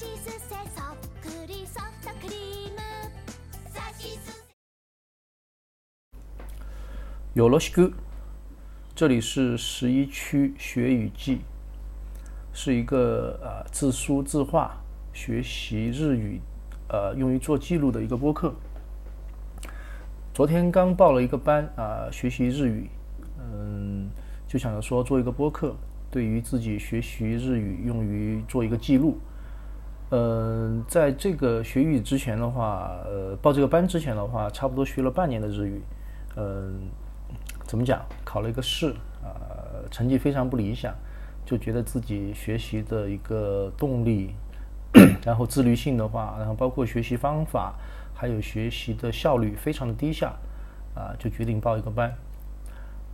しすせそっくりソフトクリームさしすせ有罗西哥，这里是十一区学语记，是一个呃自书自话学习日语，呃用于做记录的一个播客。昨天刚报了一个班啊、学习日语，嗯，就想着说做一个播客，对于自己学习日语用于做一个记录。 嗯，在这个学语之前的话，呃，报这个班之前的话，差不多学了半年的日语，嗯，怎么讲？考了一个试，啊、成绩非常不理想，就觉得自己学习的一个动力，然后自律性的话，然后包括学习方法，还有学习的效率非常的低下，啊、就决定报一个班。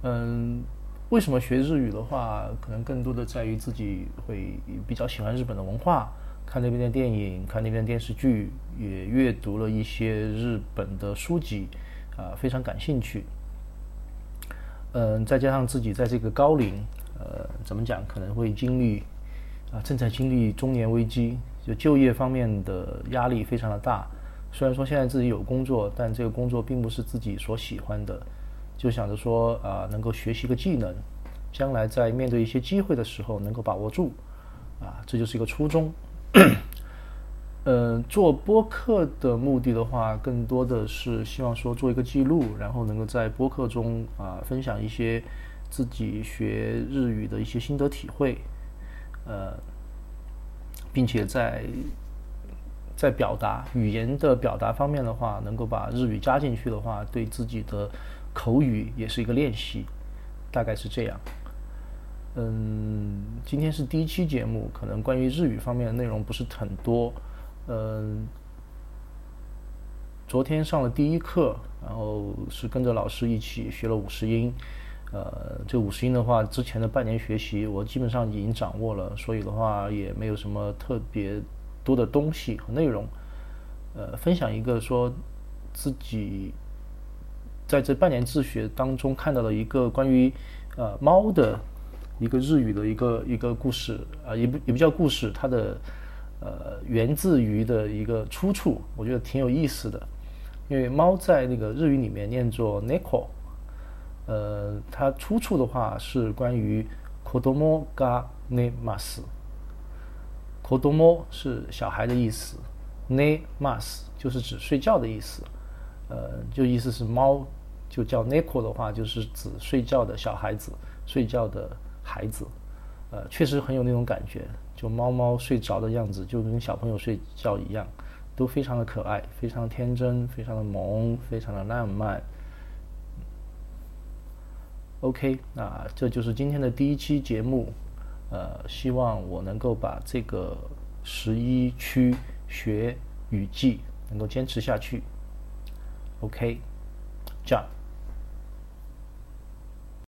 嗯，为什么学日语的话，可能更多的在于自己会比较喜欢日本的文化，看那边的电影，看那边的电视剧，也阅读了一些日本的书籍，啊、非常感兴趣。嗯，再加上自己在这个高龄，呃，怎么讲，可能会经历啊，正在经历中年危机，就就业方面的压力非常的大。虽然说现在自己有工作，但这个工作并不是自己所喜欢的，就想着说啊，能够学习个技能，将来在面对一些机会的时候能够把握住，啊，这就是一个初衷。呃，做播客的目的的话，更多的是希望说做一个记录，然后能够在播客中啊、分享一些自己学日语的一些心得体会，呃，并且在在表达语言的表达方面的话，能够把日语加进去的话，对自己的口语也是一个练习，大概是这样。嗯，今天是第一期节目，可能关于日语方面的内容不是很多。嗯，昨天上了第一课，然后是跟着老师一起学了五十音。呃，这五十音的话，之前的半年学习我基本上已经掌握了，所以的话也没有什么特别多的东西和内容。呃，分享一个说自己在这半年自学当中看到了一个关于呃猫的一个日语的一个一个故事啊、也不也不叫故事，它的呃源自于的一个出处，我觉得挺有意思的。因为猫在那个日语里面念作 neko，呃，它出处的话是关于 kodomo ga ne mas”。kodomo 是小孩的意思，nemas 就是指睡觉的意思，呃，就意思是猫就叫 neko 的话，就是指睡觉的小孩子，睡觉的孩子，呃，确实很有那种感觉，就猫猫睡着的样子，就跟小朋友睡觉一样，都非常的可爱，非常天真，非常的萌，非常的浪漫。OK，那这就是今天的第一期节目，呃，希望我能够把这个十一区学语记能够坚持下去。OK，这样。